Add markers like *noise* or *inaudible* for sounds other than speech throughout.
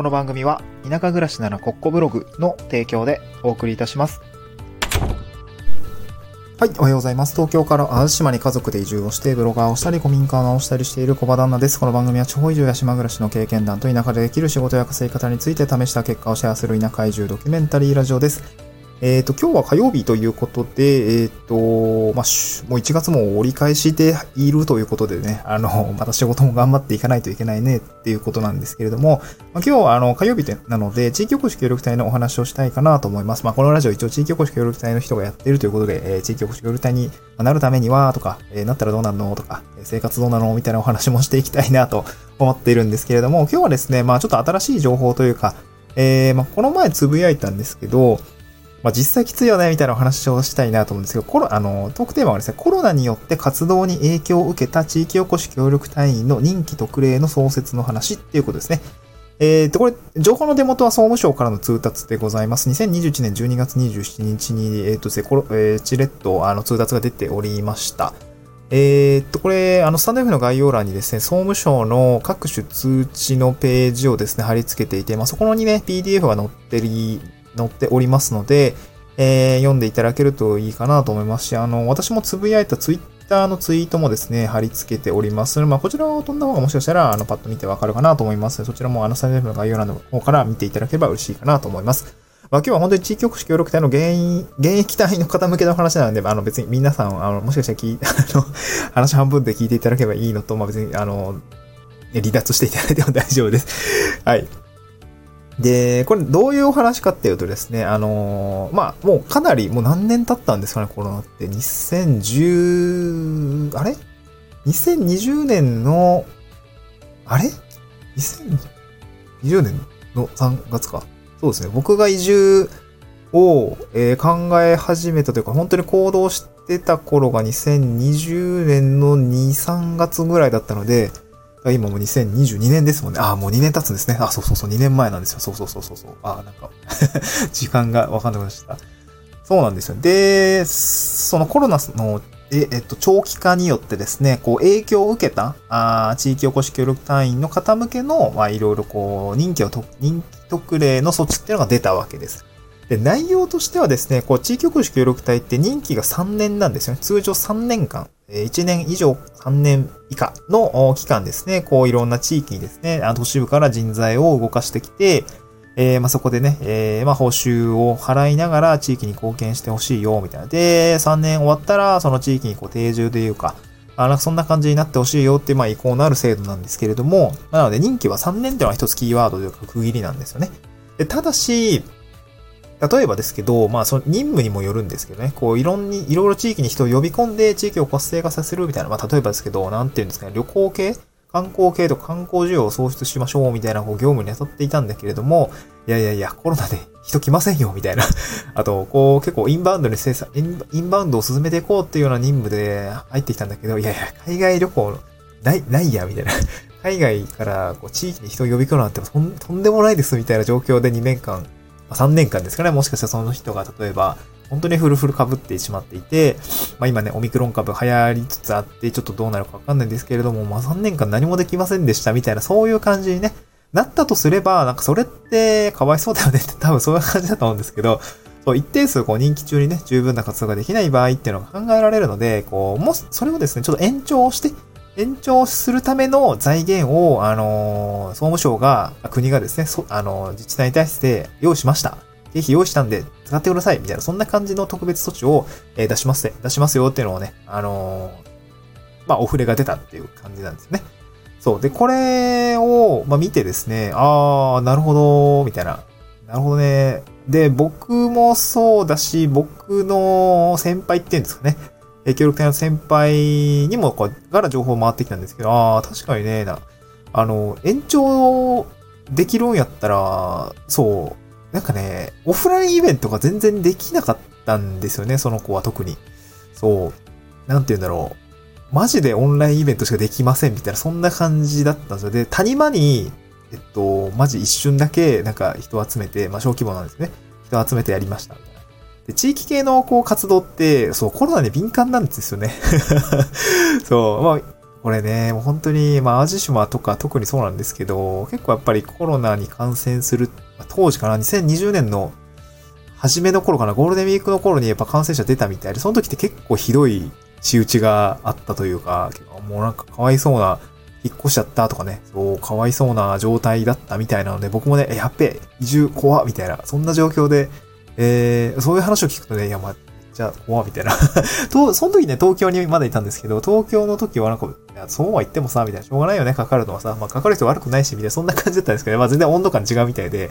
この番組は田舎暮らしならコッコブログの提供でお送りいたします。はい、おはようございます。東京から淡路島に家族で移住をして、ブロガーをしたり、古民家を直したりしている小場旦那です。この番組は地方移住や島暮らしの経験談と田舎でできる仕事や稼ぎ方について試した結果をシェアする田舎移住ドキュメンタリーラジオです。えっ、と、今日は火曜日ということで、えっ、と、まあ、もう1月も折り返しでいるということでね、あの、*laughs* また仕事も頑張っていかないといけないねっていうことなんですけれども、まあ、今日はあの、火曜日なので、地域おこし協力隊のお話をしたいかなと思います。まあ、このラジオ一応地域おこし協力隊の人がやっているということで、えー地域おこし協力隊になるためには、とか、えーなったらどうなるのとか、生活どうなのみたいなお話もしていきたいなと思っているんですけれども、今日はですね、まあ、ちょっと新しい情報というか、えーまあ、この前つぶやいたんですけど、まあ、実際きついよね、みたいなお話をしたいなと思うんですけど、コロ、あの、トークテーマはですね、コロナによって活動に影響を受けた地域おこし協力隊員の任期特例の創設の話っていうことですね。えーと、これ、情報の出元は総務省からの通達でございます。2021年12月27日に、えっ、とですね、コロ、えー、チレット、あの、通達が出ておりました。えーっと、これ、あの、スタンド F の概要欄にですね、総務省の各種通知のページをですね、貼り付けていて、まあ、そこにね、PDF が載ってり、載っておりますので、えー読んでいただけるといいかなと思いますし、あの、私もつぶやいたツイッターのツイートもですね、貼り付けております。まあ、こちらを飛んだ方がもしかしたら、あの、パッと見てわかるかなと思います。そちらも、あの、スタンド F の概要欄の方から見ていただければ嬉しいかなと思います。まあ、今日は本当に地域おこし協力隊の現役、現役隊の方向けの話なので、あの別に皆さん、あの、もしかしたら聞い、*laughs* あの、話半分で聞いていただければいいのと、まあ別に、あの、離脱していただいても大丈夫です。はい。で、これどういうお話かっていうとですね、あのまあもうかなり、もう何年経ったんですかね、コロナって。2010、あれ ?2020 年の、あれ ?2020 年の3月か。そうですね。僕が移住を、えー考え始めたというか、本当に行動してた頃が2020年の2、3月ぐらいだったので、今もう2022年ですもんね。ああ、もう2年経つんですね。あ、そうそうそう、2年前なんですよ。そうそうそうそうそう。ああ、なんか、*laughs* 時間がわかんなくなっちゃった。そうなんですよ。で、そのコロナの、ええっと、長期化によってですね、こう、影響を受けた、あー地域おこし協力隊員の方向けの、まあ、いろいろこう、任期をと、任期特例の措置っていうのが出たわけです。で、内容としてはですね、こう、地域おこし協力隊って任期が3年なんですよね。通常3年間、1年以上3年以下の期間ですね、こう、いろんな地域にですね、都市部から人材を動かしてきて、えーまあ、そこでね、えーまあ、報酬を払いながら地域に貢献してほしいよ、みたいな。で、3年終わったら、その地域にこう定住というか、あなんかそんな感じになってほしいよって、まあ、意向のある制度なんですけれども、なので任期は3年っていうのは一つキーワードというか区切りなんですよね。でただし、例えばですけど、まあ、その任務にもよるんですけどね、こう、いろんに、いろいろ地域に人を呼び込んで地域を活性化させるみたいな、まあ、例えばですけど、なんていうんですかね、旅行系？観光系とか観光需要を創出しましょうみたいなこう業務に当たっていたんだけれども、いやいやいや、コロナで *laughs* 人来ませんよみたいな。あと、こう結構インバウンドに生産、インバウンドを進めていこうっていうような任務で入ってきたんだけど、いやいや、海外旅行ない、ないや、みたいな。海外からこう地域に人を呼び込むなんてとんでもないですみたいな状況で2年間、ま、3年間ですかね、もしかしたらその人が例えば、本当にフルフル被ってしまっていて、まあ今ね、オミクロン株流行りつつあって、ちょっとどうなるかわかんないんですけれども、まあ3年間何もできませんでしたみたいな、そういう感じにね、なったとすれば、なんかそれってかわいそうだよねって *laughs* 多分そういう感じだと思うんですけど、そう、一定数こう任期中にね、十分な活動ができない場合っていうのが考えられるので、こう、もし、それをですね、ちょっと延長して、延長するための財源を、あのー総務省が、国がですね、そあのー自治体に対して用意しました。経費用意したんで、使ってください。みたいな、そんな感じの特別措置を、えー出しますね。出しますよっていうのをね、あのーまあ、お触れが出たっていう感じなんですね。そう。で、これを、まあ、見てですね、あー、なるほど、みたいな。なるほどね。で、僕もそうだし、僕の先輩っていうんですかね。えー協力隊の先輩にも、こう、から情報回ってきたんですけど、あー、確かにね、な、あの、延長できるんやったら、そう、なんかね、オフラインイベントが全然できなかったんですよね、その子は特に。そう、なんて言うんだろう。マジでオンラインイベントしかできませんみたいな、そんな感じだったんですよ。で、谷間に、えっと、マジ一瞬だけ、なんか人を集めて、まあ小規模なんですね。人を集めてやりました、で、地域系のこう活動って、そう、コロナに敏感なんですよね。*laughs* そう、まあ、これね、もう本当に、まあ、淡路島とか特にそうなんですけど、結構やっぱりコロナに感染する、当時かな、2020年の初めの頃かな、ゴールデンウィークの頃にやっぱ感染者出たみたいで、その時って結構ひどい仕打ちがあったというか、もうなんかかわいそうな、引っ越しちゃったとかね、そう、かわいそうな状態だったみたいなので、僕もね、やっべ、移住怖みたいな、そんな状況で、えー、そういう話を聞くとね、いや、まあ、じゃあ怖みたいな。*laughs* と、その時ね、東京にまだいたんですけど、東京の時はなんか、いや、そうは言ってもさ、みたいな、しょうがないよね、かかるのはさ、まあ、かかる人悪くないし、みたいな、そんな感じだったんですけど、まあ、全然温度感違うみたいで、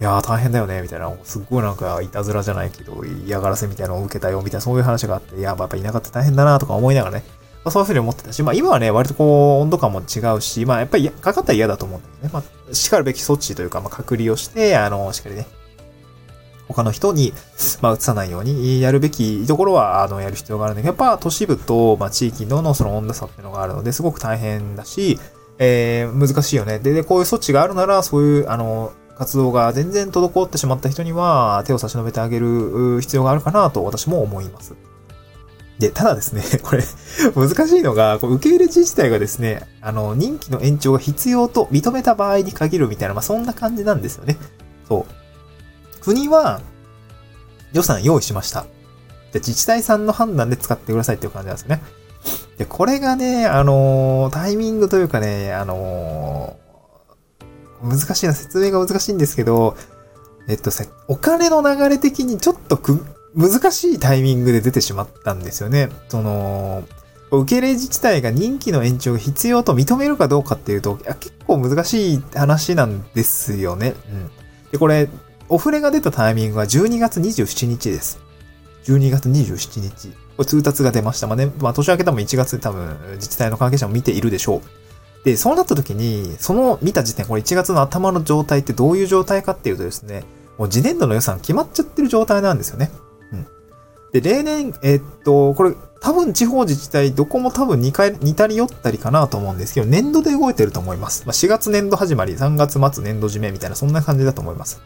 いやー大変だよね、みたいな、すっごいなんか、いたずらじゃないけど、嫌がらせみたいなのを受けたよ、みたいな、そういう話があって、いや、やっぱ田舎って大変だな、とか思いながらね、まあ、そういうふうに思ってたし、まあ今はね、割とこう、温度感も違うし、まあやっぱりかかったら嫌だと思うんだけどね、まあ、しかるべき措置というか、まあ隔離をして、あの、しっかりね、他の人に、まあ、移さないようにやるべきところは、あの、やる必要があるんだけど、やっぱ都市部と、まあ、地域ののその温度差っていうのがあるので、すごく大変だし、えー、難しいよね。で、で、こういう措置があるなら、そういう、あの、活動が全然滞ってしまった人には、手を差し伸べてあげる必要があるかなと私も思います。で、ただですね、*laughs* これ、難しいのが、こ受け入れ自治体がですね、あの、任期の延長が必要と認めた場合に限るみたいな、まあ、そんな感じなんですよね。そう。国は予算用意しました。で、自治体さんの判断で使ってくださいっていう感じなんですね。で、これがね、あのー、タイミングというかね、あのー、難しいな、説明が難しいんですけど、えっとさ、お金の流れ的にちょっとく、難しいタイミングで出てしまったんですよね。その、受け入れ自治体が任期の延長が必要と認めるかどうかっていうと、結構難しい話なんですよね。うん。で、これ、お触れが出たタイミングは12月27日です。12月27日。これ通達が出ました。まあね、まあ年明け多分1月で多分自治体の関係者も見ているでしょう。で、そうなった時に、その見た時点、これ1月の頭の状態ってどういう状態かっていうとですね、もう次年度の予算決まっちゃってる状態なんですよね。うん。で、例年、えー、っと、これ多分地方自治体どこも多分2回、似たり寄ったりかなと思うんですけど、年度で動いてると思います。まあ、4月年度始まり、3月末年度締めみたいな、そんな感じだと思います。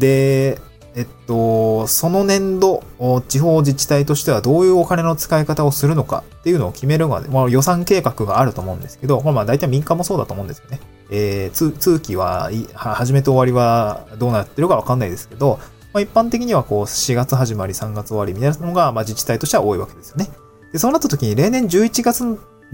で、えっと、その年度、地方自治体としてはどういうお金の使い方をするのかっていうのを決めるまで、まあ、予算計画があると思うんですけど、まあ大体民間もそうだと思うんですよね。えー、通期は、始めと終わりはどうなってるかわかんないですけど、まあ、一般的にはこう4月始まり3月終わりみたいなのが、まあ、自治体としては多いわけですよね。で、そうなった時に例年11月、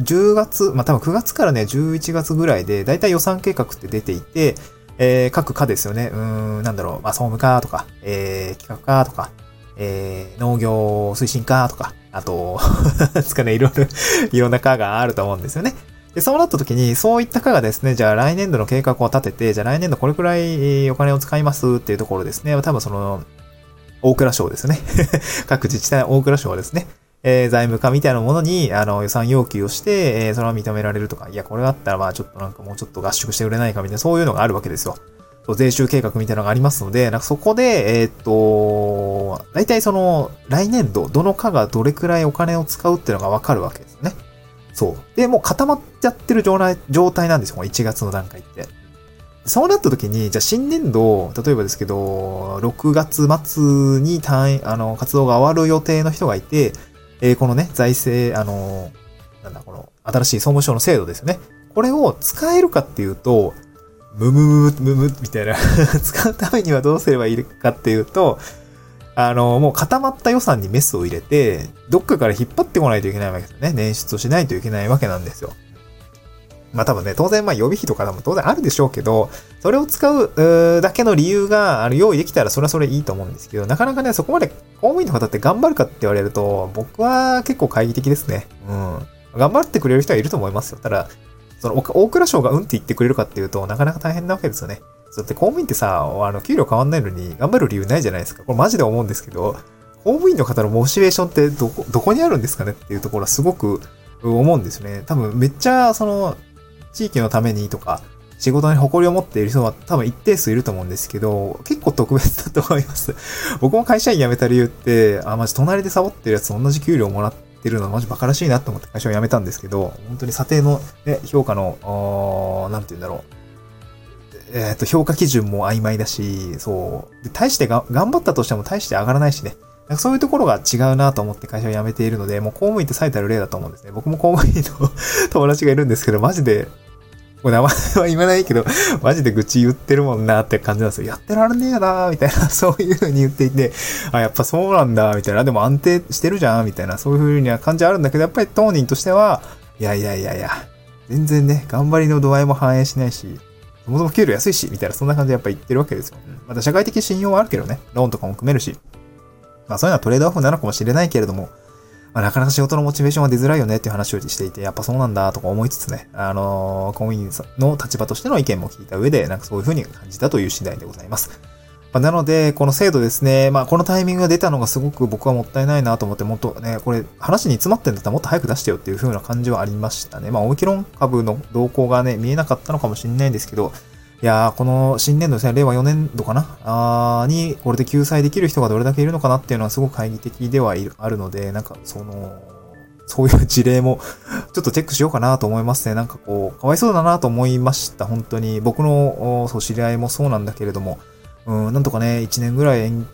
10月、まあ多分9月からね、11月ぐらいで、だいたい予算計画って出ていて、えー、各課ですよね。うん、なんだろう、まあ、総務課とか、えー、企画課とか、えー、農業推進課とか、あと、*laughs* ですかね、いろいろ、いろんな課があると思うんですよね。で、そうなった時に、そういった課がですね、じゃあ来年度の計画を立てて、じゃあ来年度これくらいお金を使いますっていうところですね。多分その、大蔵省ですね。*laughs* 各自治体大蔵省はですね。えー、財務課みたいなものに、あの、予算要求をして、えー、それは認められるとか、いや、これだったら、まあ、ちょっとなんかもうちょっと合宿してくれないかみたいな、そういうのがあるわけですよ。税収計画みたいなのがありますので、なんかそこで、えー、っと、大体その、来年度、どの課がどれくらいお金を使うっていうのがわかるわけですね。そう。で、もう固まっちゃってる状態状態なんですよ、1月の段階って。そうなった時に、じゃあ新年度、例えばですけど、6月末に単位、あの、活動が終わる予定の人がいて、えー、このね、財政、あのー、なんだ、この、新しい総務省の制度ですよね。これを使えるかっていうと、ムムムムムみたいな *laughs* 使うためにはどうすればいいかっていうと、あの、もう固まった予算にメスを入れて、どっかから引っ張ってこないといけないわけですよね。捻出をしないといけないわけなんですよ。まあ多分ね、当然まあ予備費とかも当然あるでしょうけど、それを使うだけの理由があの用意できたらそれはそれいいと思うんですけど、なかなかね、そこまで公務員の方って頑張るかって言われると、僕は結構懐疑的ですね。うん。頑張ってくれる人はいると思いますよ。ただ、その大蔵省がうんって言ってくれるかっていうと、なかなか大変なわけですよね。だって公務員ってさ、あの、給料変わんないのに頑張る理由ないじゃないですか。これマジで思うんですけど、公務員の方のモチベーションってどこ、どこにあるんですかねっていうところはすごく思うんですね。多分めっちゃ、その、地域のためにとか、仕事に誇りを持っている人は多分一定数いると思うんですけど、結構特別だと思います。*laughs* 僕も会社員辞めた理由って、あ、マジ隣でサボってるやつと同じ給料もらってるのマジバカらしいなと思って会社を辞めたんですけど、本当に査定の、ね、評価の、なんて言うんだろう。えっ、ー、と、評価基準も曖昧だし、そう。で、大してが頑張ったとしても大して上がらないしね。なんかそういうところが違うなと思って会社を辞めているので、もう公務員って最たる例だと思うんですね。僕も公務員の *laughs* 友達がいるんですけど、マジで、もう名前は言わないけど、マジで愚痴言ってるもんなって感じなんですよ。やってられねえよなみたいな、*laughs* そういう風に言っていて、あ、やっぱそうなんだ、みたいな。でも安定してるじゃん、みたいな、そういう風には感じあるんだけど、やっぱり当人としては、いやいやいやいや、全然ね、頑張りの度合いも反映しないし、そもそも給料安いし、みたいな、そんな感じでやっぱ言ってるわけですよ。また社会的信用はあるけどね、ローンとかも組めるし、まあそういうのはトレードオフなのかもしれないけれども、まあ、なかなか仕事のモチベーションは出づらいよねっていう話をしていて、やっぱそうなんだとか思いつつね、あのー、公務員の立場としての意見も聞いた上で、なんかそういう風に感じたという次第でございます。ま、なので、この制度ですね、まあこのタイミングが出たのがすごく僕はもったいないなと思って、もっとね、これ話に詰まってんだったらもっと早く出してよっていう風な感じはありましたね。まあオミキロン株の動向がね、見えなかったのかもしれないんですけど、いやー、この新年度ですね、令和4年度かな？あに、これで救済できる人がどれだけいるのかなっていうのはすごく懐疑的ではいる、あるので、なんか、その、そういう事例も *laughs* ちょっとチェックしようかなと思いますね。なんかこう、かわいそうだなと思いました。本当に。僕の、そう、知り合いもそうなんだけれども、うん、なんとかね、1年ぐらい延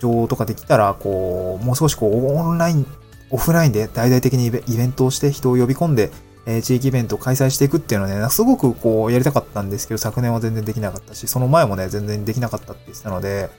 長とかできたら、こう、もう少しこう、オンライン、オフラインで大々的にイベントをして人を呼び込んで、えー、地域イベントを開催していくっていうのはね、すごくこうやりたかったんですけど、昨年は全然できなかったし、その前もね、全然できなかったって言ってたので、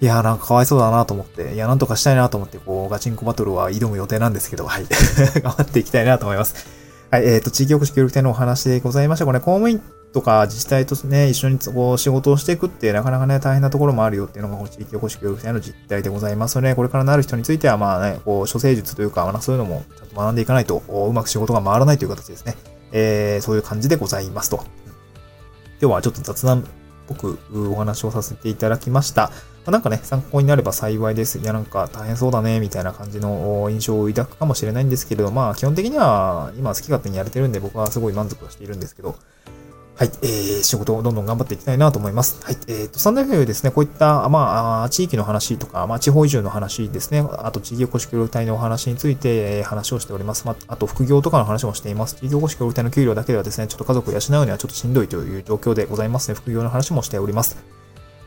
いやーなんかかわいそうだなと思って、いや、なんとかしたいなと思って、こう、ガチンコバトルは挑む予定なんですけど、はい。*laughs* 頑張っていきたいなと思います。はい、えっ、ー、と、地域おこし協力隊のお話でございました。これ、公務員とか自治体とね、一緒にこう仕事をしていくってなかなかね、大変なところもあるよっていうのが、この地域おこし協力隊の実態でございますので、これからなる人については、まあね、こう、諸生術というか、まあ、そういうのもちゃんと学んでいかないと、うまく仕事が回らないという形ですね。えー、そういう感じでございますと。今日はちょっと雑談っぽくお話をさせていただきました。まあ、なんかね、参考になれば幸いです。いや、なんか大変そうだね、みたいな感じの印象を抱くかもしれないんですけれど、まあ、基本的には今好き勝手にやれてるんで、僕はすごい満足はしているんですけど、はい、えー、仕事をどんどん頑張っていきたいなと思います。はい、えーと、サンダーフェですね、こういった、まあ、地域の話とか、まあ、地方移住の話ですね、あと地域おこし協力隊のお話について、えー、話をしております。まあ、あと副業とかの話もしています。地域おこし協力隊の給料だけではですね、ちょっと家族を養うにはちょっとしんどいという状況でございますね。副業の話もしております。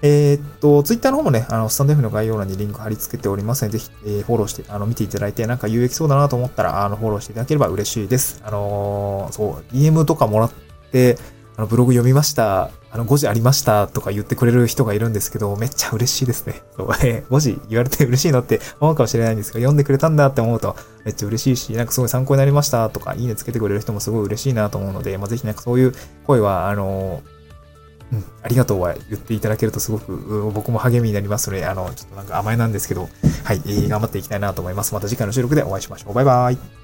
えー、っと、ツイッターの方もね、あの、スタンド F の概要欄にリンク貼り付けておりますので、ぜひ、えー、フォローして、あの、見ていただいて、なんか有益そうだなと思ったら、あの、フォローしていただければ嬉しいです。あのー、そう、DM とかもらって、あの、ブログ読みました。あの、5時ありましたとか言ってくれる人がいるんですけど、めっちゃ嬉しいですね。そう、*laughs* えー、5時言われて嬉しいのって *laughs* 思うかもしれないんですけど、読んでくれたんだって思うとめっちゃ嬉しいし、なんかすごい参考になりましたとか、いいねつけてくれる人もすごい嬉しいなと思うので、まあ、ぜひなんかそういう声は、あのうん、ありがとうは言っていただけるとすごく僕も励みになりますので、あの、ちょっとなんか甘えなんですけど、はい、えー、頑張っていきたいなと思います。また次回の収録でお会いしましょう。バイバイ。